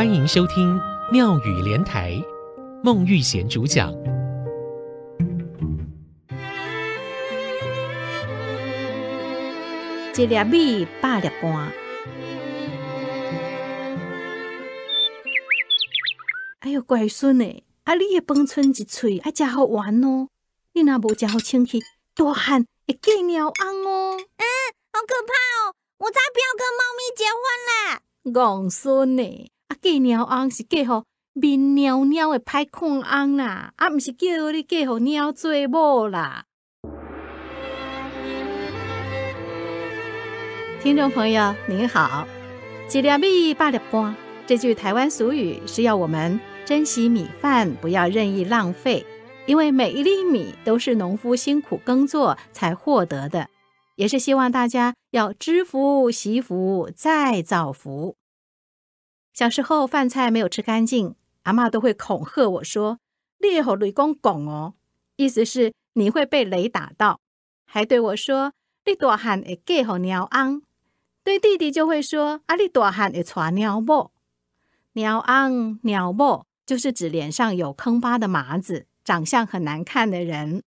欢迎收听妙语莲台，孟玉贤主讲。一粒米，百粒半。哎呦，乖孙呢？啊，你的饭剩一喙，爱食好玩哦。你若无食好清气，大汉会嫁鸟翁哦。嗯，好可怕哦！我才不要跟猫咪结婚嘞。戆孙呢？啊，嫁鸟翁是嫁予面鸟鸟的歹看翁啦，啊，毋是叫你嫁予鸟做某啦。听众朋友您好，一粒米，百粒汗。这句台湾俗语是要我们珍惜米饭，不要任意浪费，因为每一粒米都是农夫辛苦耕作才获得的，也是希望大家要知福、惜福、再造福。小时候饭菜没有吃干净，阿嬷都会恐吓我说：“烈火雷公拱哦，意思是你会被雷打到。”还对我说：“你大汉会嫁予鸟翁。”对弟弟就会说：“啊，你大汉会娶鸟某。”鸟翁、鸟某就是指脸上有坑疤的麻子，长相很难看的人。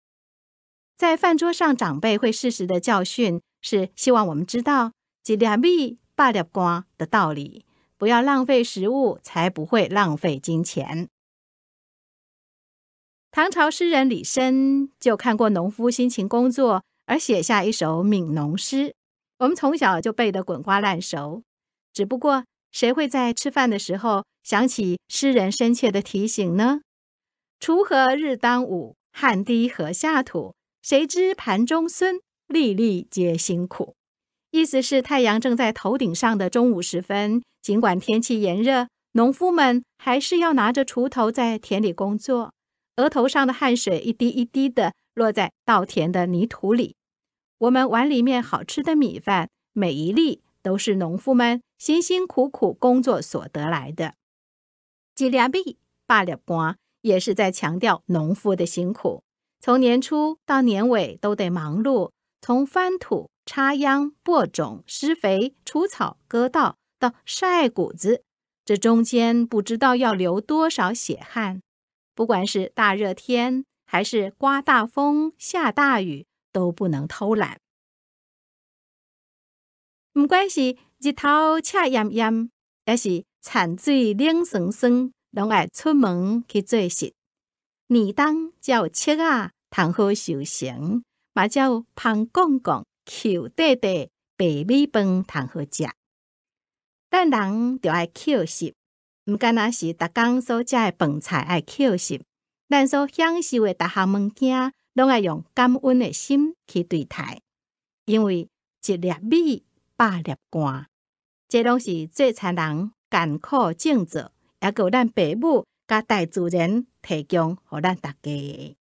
在饭桌上，长辈会适时的教训，是希望我们知道“一粒米，八粒瓜”的道理。不要浪费食物，才不会浪费金钱。唐朝诗人李绅就看过农夫辛勤工作，而写下一首悯农诗。我们从小就背得滚瓜烂熟。只不过，谁会在吃饭的时候想起诗人深切的提醒呢？锄禾日当午，汗滴禾下土。谁知盘中飧，粒粒皆辛苦。意思是太阳正在头顶上的中午时分，尽管天气炎热，农夫们还是要拿着锄头在田里工作，额头上的汗水一滴一滴的落在稻田的泥土里。我们碗里面好吃的米饭，每一粒都是农夫们辛辛苦苦工作所得来的。几粒米，百粒汗，也是在强调农夫的辛苦，从年初到年尾都得忙碌，从翻土。插秧、播种、施肥、除草、割稻，到晒谷子，这中间不知道要流多少血汗。不管是大热天，还是刮大风、下大雨，都不能偷懒。不管是日头赤炎炎，还是残水冷酸酸，拢爱出门去做事。年冬叫七啊，谈好修行，嘛叫胖公公。捡地地白米饭通好食，但人就爱捡食，毋干那是逐工所食的饭菜爱捡食，咱所享受的逐项物件，拢爱用感恩的心去对待，因为一粒米，百粒汗，这拢是最残人艰苦种作，也够咱父母甲大自然提供予咱大家。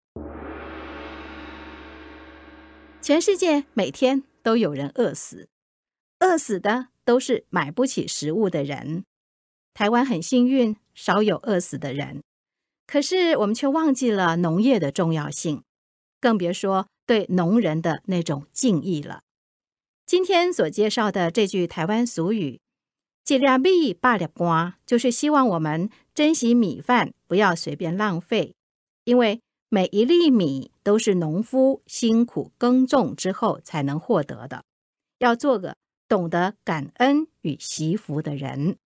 全世界每天都有人饿死，饿死的都是买不起食物的人。台湾很幸运，少有饿死的人。可是我们却忘记了农业的重要性，更别说对农人的那种敬意了。今天所介绍的这句台湾俗语“一粒米，百粒汗”，就是希望我们珍惜米饭，不要随便浪费，因为。每一粒米都是农夫辛苦耕种之后才能获得的，要做个懂得感恩与惜福的人。